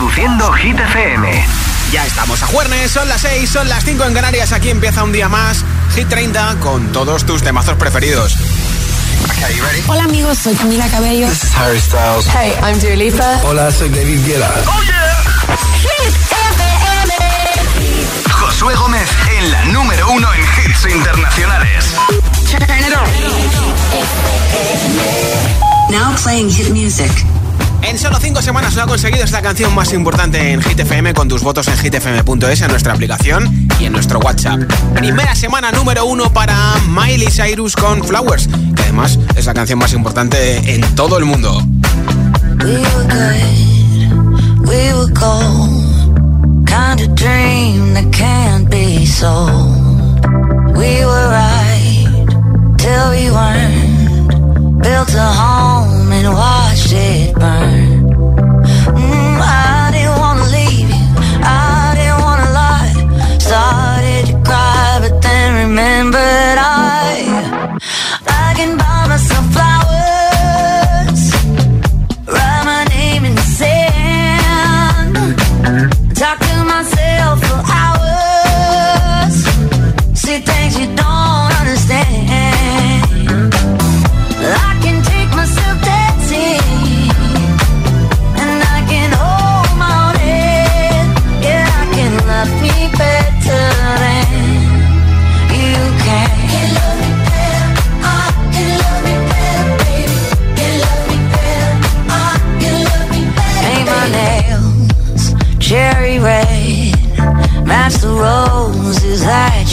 Reproduciendo Hit FM. Ya estamos a jueves, son las 6, son las 5 en Canarias. Aquí empieza un día más. Hit 30 con todos tus temazos preferidos. Hola amigos, soy Camila Cabello. This is Harry Styles. Hey, I'm Dua Lipa. Hola, soy David Guetta. Oh yeah. Hit FM. Josué Gómez en la número uno en hits internacionales. Now playing hit music. En solo 5 semanas no ha conseguido esta canción más importante en Hit FM con tus votos en hitfm.es, en nuestra aplicación y en nuestro WhatsApp. Primera semana número uno para Miley Cyrus con Flowers, que además es la canción más importante en todo el mundo. We were good, we were. We were right till we built a home it burn. Mm, I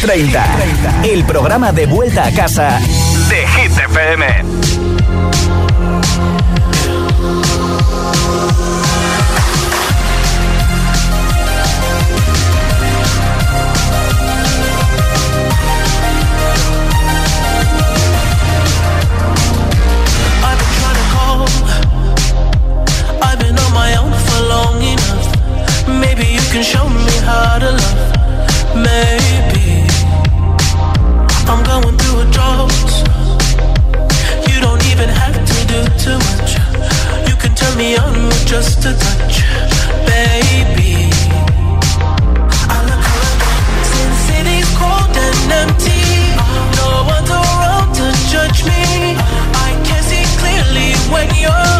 30. El programa de vuelta a casa de Hit FM. Maybe you can show me how to love. Maybe me on with just a touch, baby. Since cold and empty. No around to judge me. I can see clearly when you're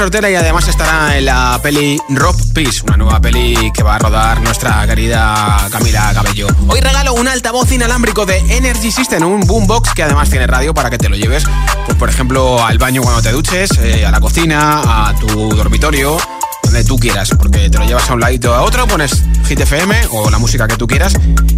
Y además estará en la peli Rock Peace, una nueva peli que va a rodar nuestra querida Camila Cabello. Hoy regalo un altavoz inalámbrico de Energy System, un boombox que además tiene radio para que te lo lleves, pues por ejemplo, al baño cuando te duches, eh, a la cocina, a tu dormitorio, donde tú quieras, porque te lo llevas a un ladito a otro, pones Hit o la música que tú quieras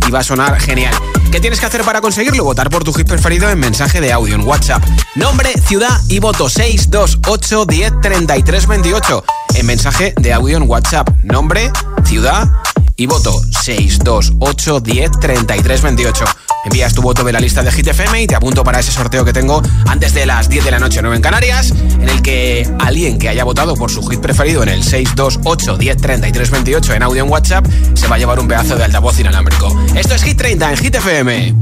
y va a sonar genial. ¿Qué tienes que hacer para conseguirlo? Votar por tu hit preferido en mensaje de audio en WhatsApp. Nombre, ciudad y voto 628 10 33 28. En mensaje de audio en WhatsApp. Nombre, ciudad y voto 628 10 33 28. Envías tu voto de la lista de Hit FM y te apunto para ese sorteo que tengo antes de las 10 de la noche 9 en Canarias, en el que alguien que haya votado por su hit preferido en el 628 10 33 28 en audio en WhatsApp se va a llevar un pedazo de altavoz inalámbrico. Esto es Hit 30 en Hit FM.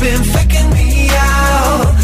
Been faking me out.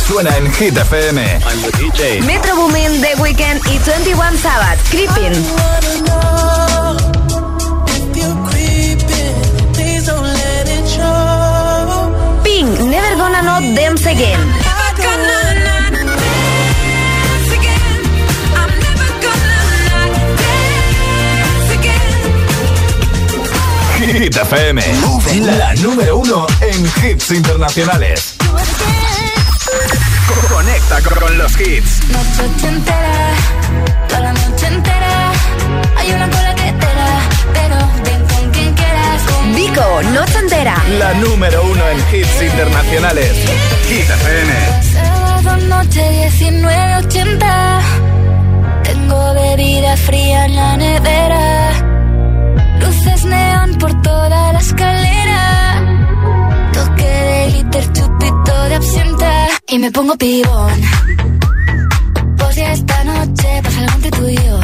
Suena en Hit FM. Metro Boomin, The Weeknd y 21 Sabbath, Creeping. Pink, Never Gonna Not Dance Again. Hit FM, la número uno en hits internacionales. Despierta con los hits. Noche entera, toda la noche entera. Hay una cola que te da, pero ven con quien quieras. Con Vico, noche entera. La número uno en hits internacionales. Hit FM. Sábado noche 1980. Tengo bebida fría en la nevera. Luces neón por toda la escalera. Toque de glitter, chupito de absenta. Y me pongo pibón. Pues ya esta noche pasa algo entre tú.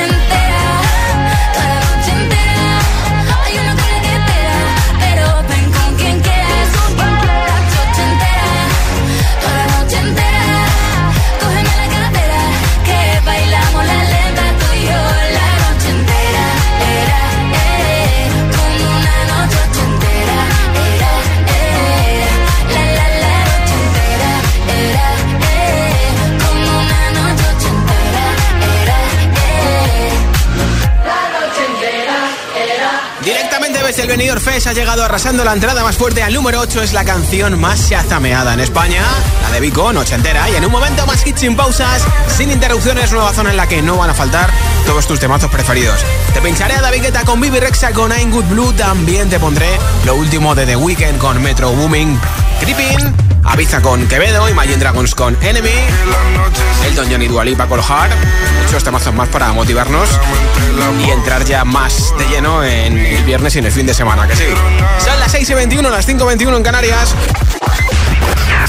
Venidor Fest ha llegado arrasando la entrada más fuerte. Al número 8 es la canción más chazameada en España, la de Vico, noche entera. Y en un momento más hits sin pausas, sin interrupciones, nueva zona en la que no van a faltar todos tus temazos preferidos. Te pincharé a David Guetta con Bibi Rexa con I'm Good Blue, también te pondré lo último de The Weeknd con Metro Booming, Creeping, Aviza con Quevedo, Imagine Dragons con Enemy, Elton John y Dua Lipa con Heart, muchos temazos más para motivarnos y entrar ya más de lleno en el viernes y en el fin de semana, que sí. Son las 6 y 21, las 5 y 21 en Canarias.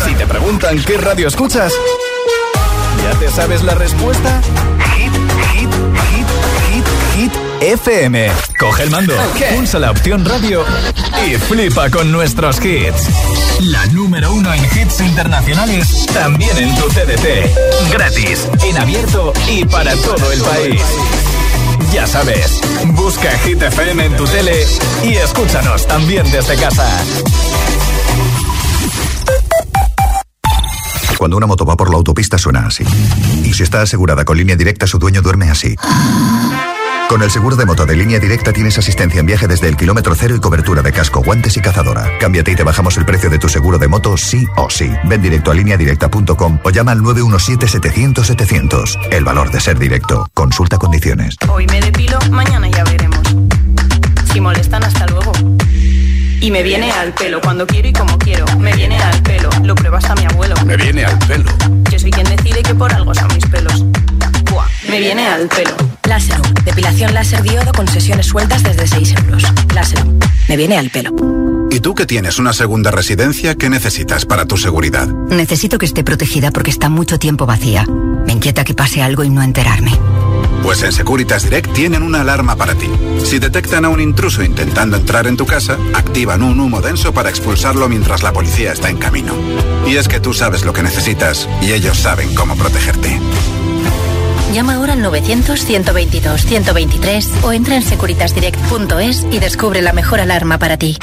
Si te preguntan qué radio escuchas, ¿ya te sabes la respuesta? FM. Coge el mando, pulsa la opción radio y flipa con nuestros hits. La número uno en hits internacionales, también en tu TDT. Gratis, en abierto y para todo el país. Ya sabes, busca Hit FM en tu tele y escúchanos también desde casa. Cuando una moto va por la autopista suena así. Y si está asegurada con línea directa, su dueño duerme así. Con el seguro de moto de línea directa tienes asistencia en viaje desde el kilómetro cero y cobertura de casco, guantes y cazadora. Cámbiate y te bajamos el precio de tu seguro de moto sí o sí. Ven directo a lineadirecta.com o llama al 917-700-700. El valor de ser directo. Consulta condiciones. Hoy me depilo, mañana ya veremos. Si molestan, hasta luego. Y me viene al pelo cuando quiero y como quiero. Me viene al pelo, lo prueba hasta mi abuelo. Me viene al pelo. Yo soy quien decide que por algo son mis pelos. Buah, me viene al pelo. Láserum, depilación láser diodo con sesiones sueltas desde 6 euros. Láserum, me viene al pelo. ¿Y tú que tienes una segunda residencia, qué necesitas para tu seguridad? Necesito que esté protegida porque está mucho tiempo vacía. Me inquieta que pase algo y no enterarme. Pues en Securitas Direct tienen una alarma para ti. Si detectan a un intruso intentando entrar en tu casa, activan un humo denso para expulsarlo mientras la policía está en camino. Y es que tú sabes lo que necesitas y ellos saben cómo protegerte. Llama ahora al 900-122-123 o entra en securitasdirect.es y descubre la mejor alarma para ti.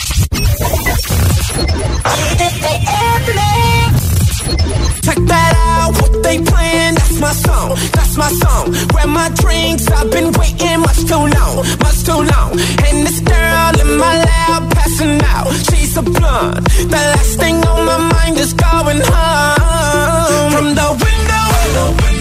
Check that out, what they playing, that's my song, that's my song. Grab my drinks, I've been waiting much too long, much too long. And this girl in my lap passing out, she's a blunt. The last thing on my mind is going home. From the window.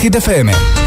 Hit FM.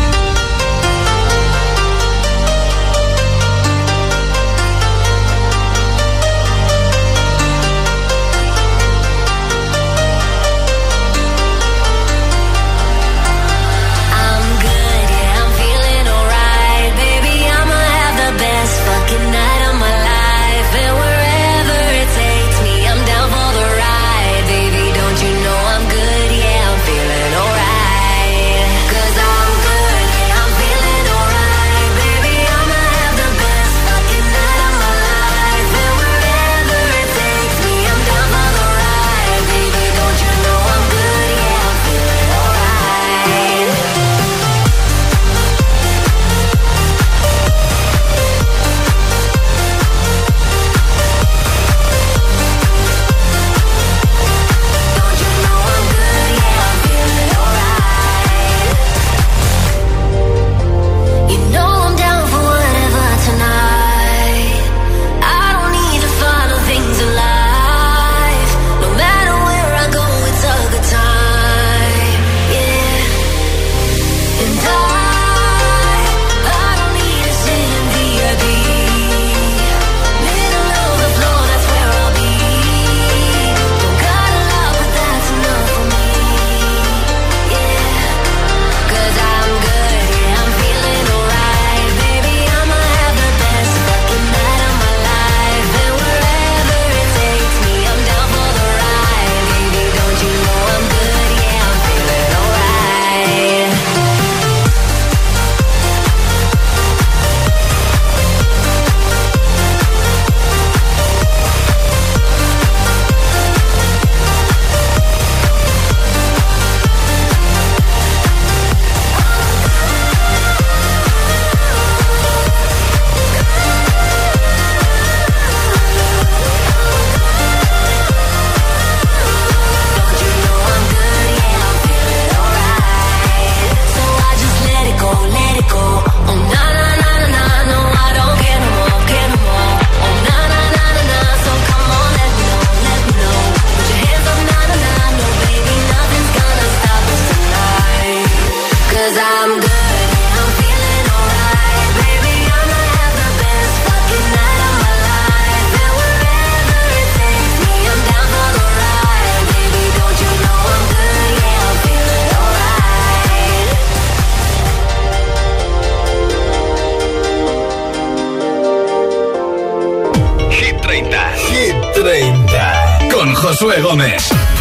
Josué Gómez.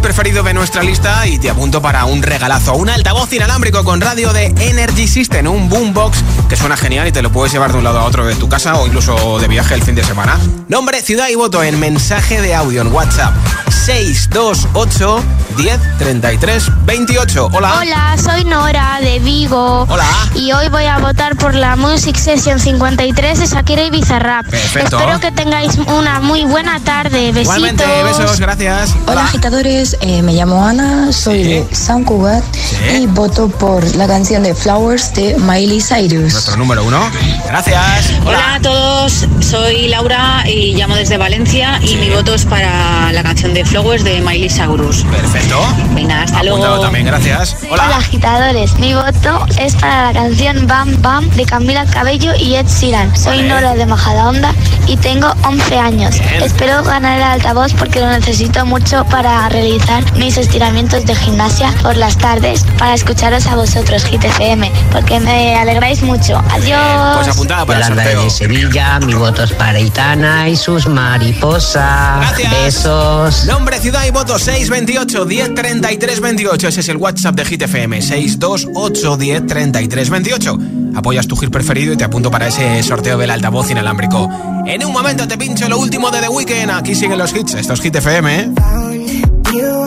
Preferido de nuestra lista y te apunto para un regalazo. Un altavoz inalámbrico con radio de Energy System, un boombox que suena genial y te lo puedes llevar de un lado a otro de tu casa o incluso de viaje el fin de semana. Nombre, ciudad y voto en mensaje de audio en WhatsApp 628 10 33 28. Hola. Hola, soy Nora de Vigo. Hola. Y hoy voy a votar por la Music Session 53 de Shakira y Bizarrap. Perfecto. Espero que tengáis una muy buena tarde. Besitos. Igualmente, besos, gracias. Hola, agitadores. Eh, me llamo Ana, soy de San Cugat y voto por la canción de Flowers de Miley Cyrus. Nuestro número uno. Gracias. Hola a todos, soy Laura y llamo desde Valencia y mi voto es para la canción de Flowers de Miley Cyrus. Perfecto. Venga, hasta Apuntado luego. también, gracias. Hola. agitadores. Mi voto es para la canción Bam Bam de Camila Cabello y Ed Sheeran. Soy Vale. Nora de Majadahonda y tengo 11 años. Bien. Espero ganar el altavoz porque lo necesito mucho para realizar mis estiramientos de gimnasia por las tardes para escucharos a vosotros, Hit FM, porque me alegráis mucho. Adiós. Pues apuntada para el Yolanda sorteo. de Sevilla, mi voto es para Itana y sus mariposas. Gracias. Besos. Nombre, ciudad y voto 628 10 33 28. Ese es el WhatsApp de Hit FM 628 10 33 28. Apoyas tu hit preferido y te apunto para ese sorteo del altavoz inalámbrico. En un momento te pincho lo último de The Weeknd. Aquí siguen los hits. Esto es Hit FM, ¿eh? you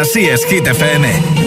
Así es, Hit FM.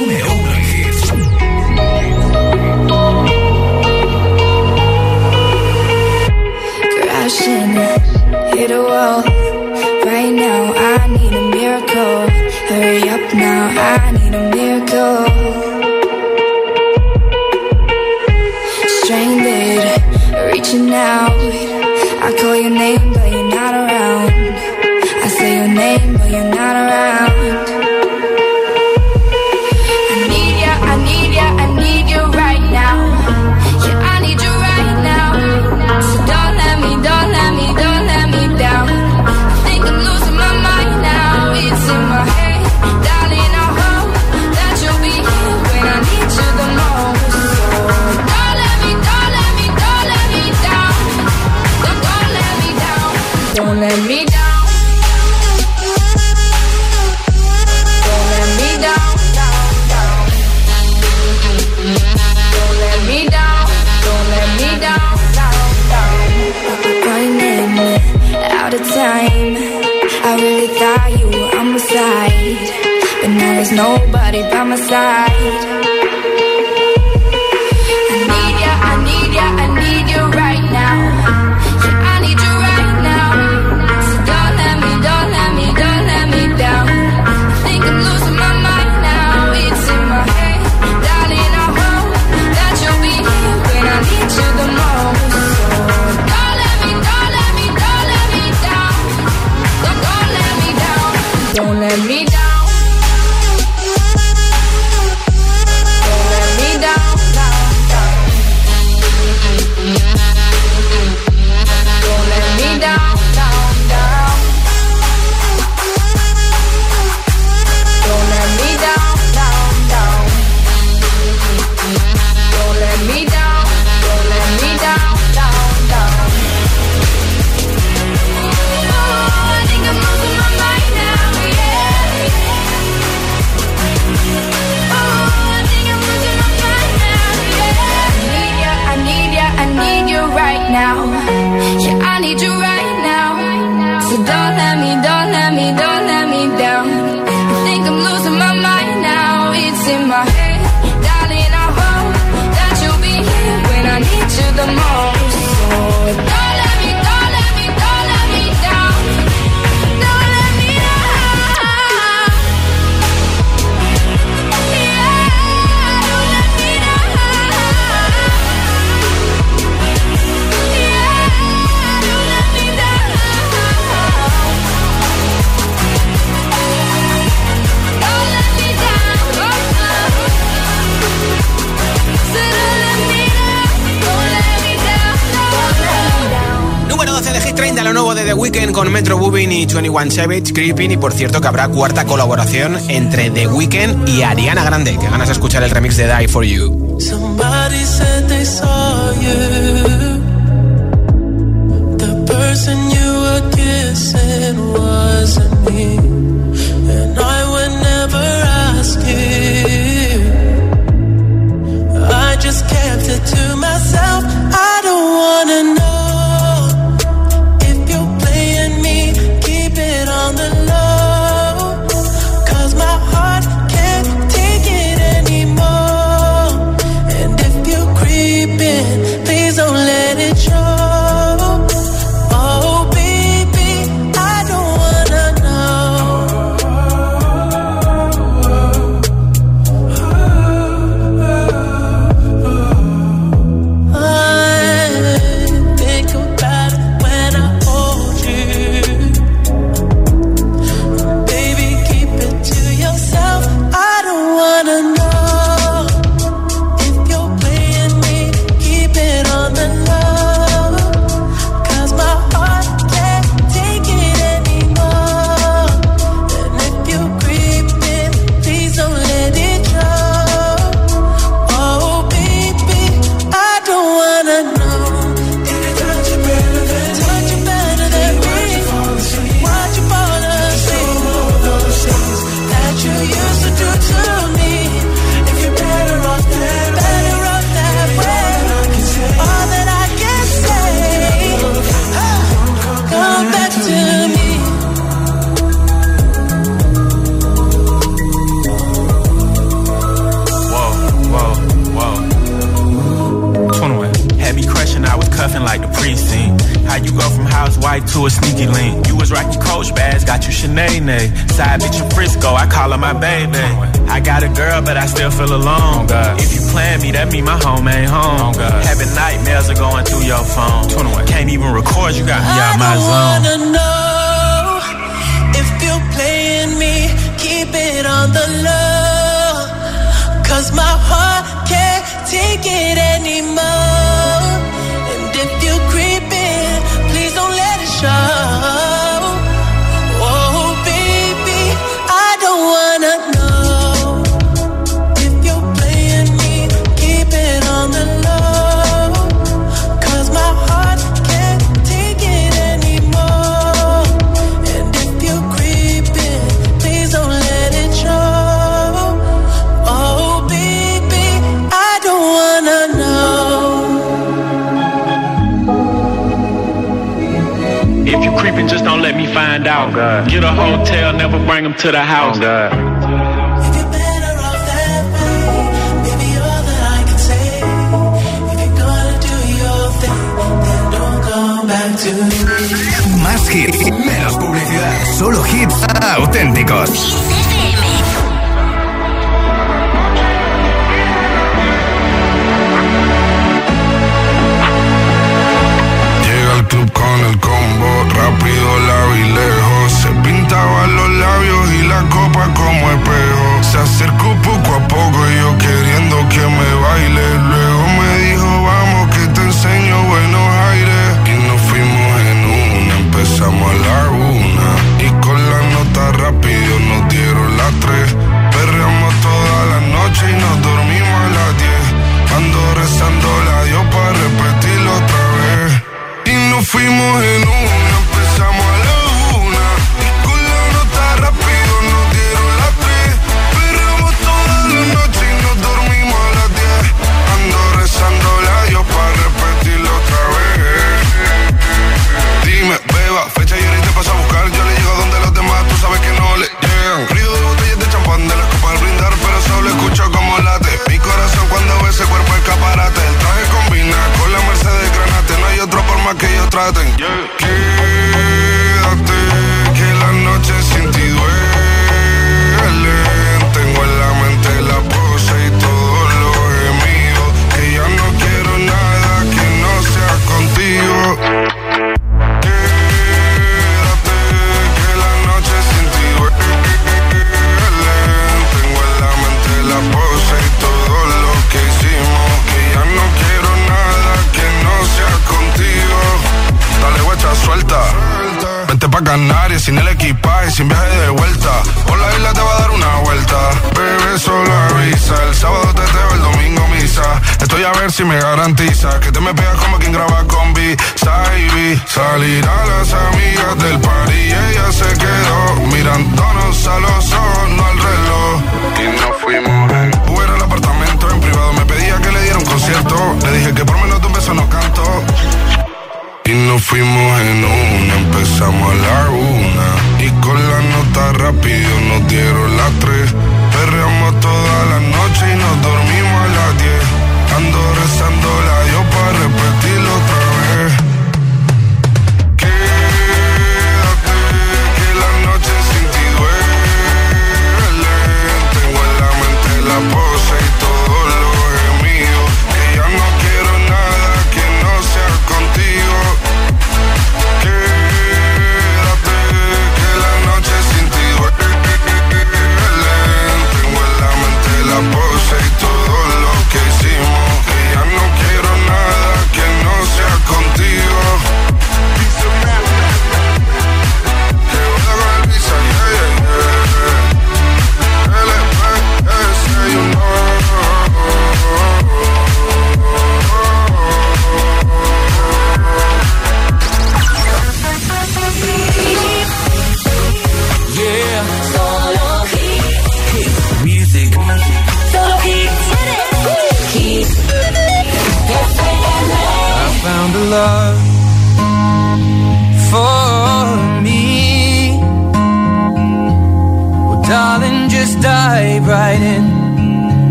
Con Metro Booming y 21 Savage, Creeping y por cierto que habrá cuarta colaboración entre The Weeknd y Ariana Grande, que ganas de escuchar el remix de Die For You. Somebody said they saw you. The person you were kissing wasn't me. And I would never ask you. I just kept it to myself. I don't wanna know. Side bitch in Frisco, I call her my baby. I got a girl, but I still feel alone. If you plan me, that mean my home ain't home. Having nightmares are going through your phone. Can't even record, you got me out my zone. I wanna know if you're playing me, keep it on the low. Cause my heart can't take it anymore. out. Oh Get a hotel, never bring them to the house. Oh Más hits, menos publicidad, solo hits auténticos.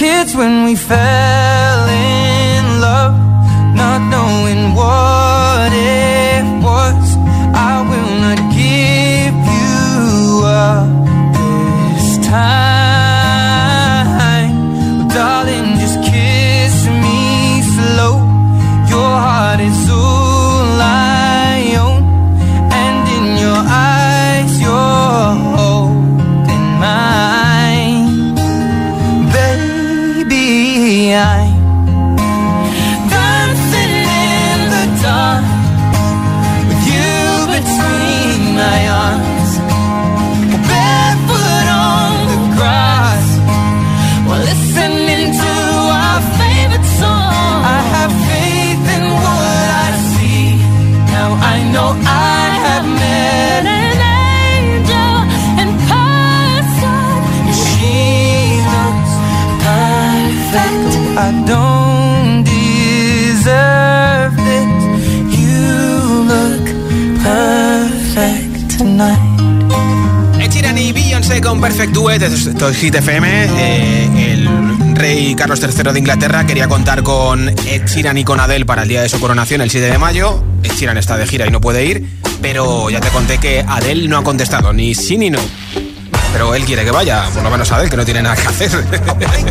Kids when we fell Perfect Duet, esto es Hit FM. Eh, el rey Carlos III de Inglaterra quería contar con Ed Sheeran y con Adele para el día de su coronación, el 7 de mayo. Ed Sheeran está de gira y no puede ir, pero ya te conté que Adele no ha contestado ni sí ni no. Pero él quiere que vaya, por lo menos Adele, que no tiene nada que hacer.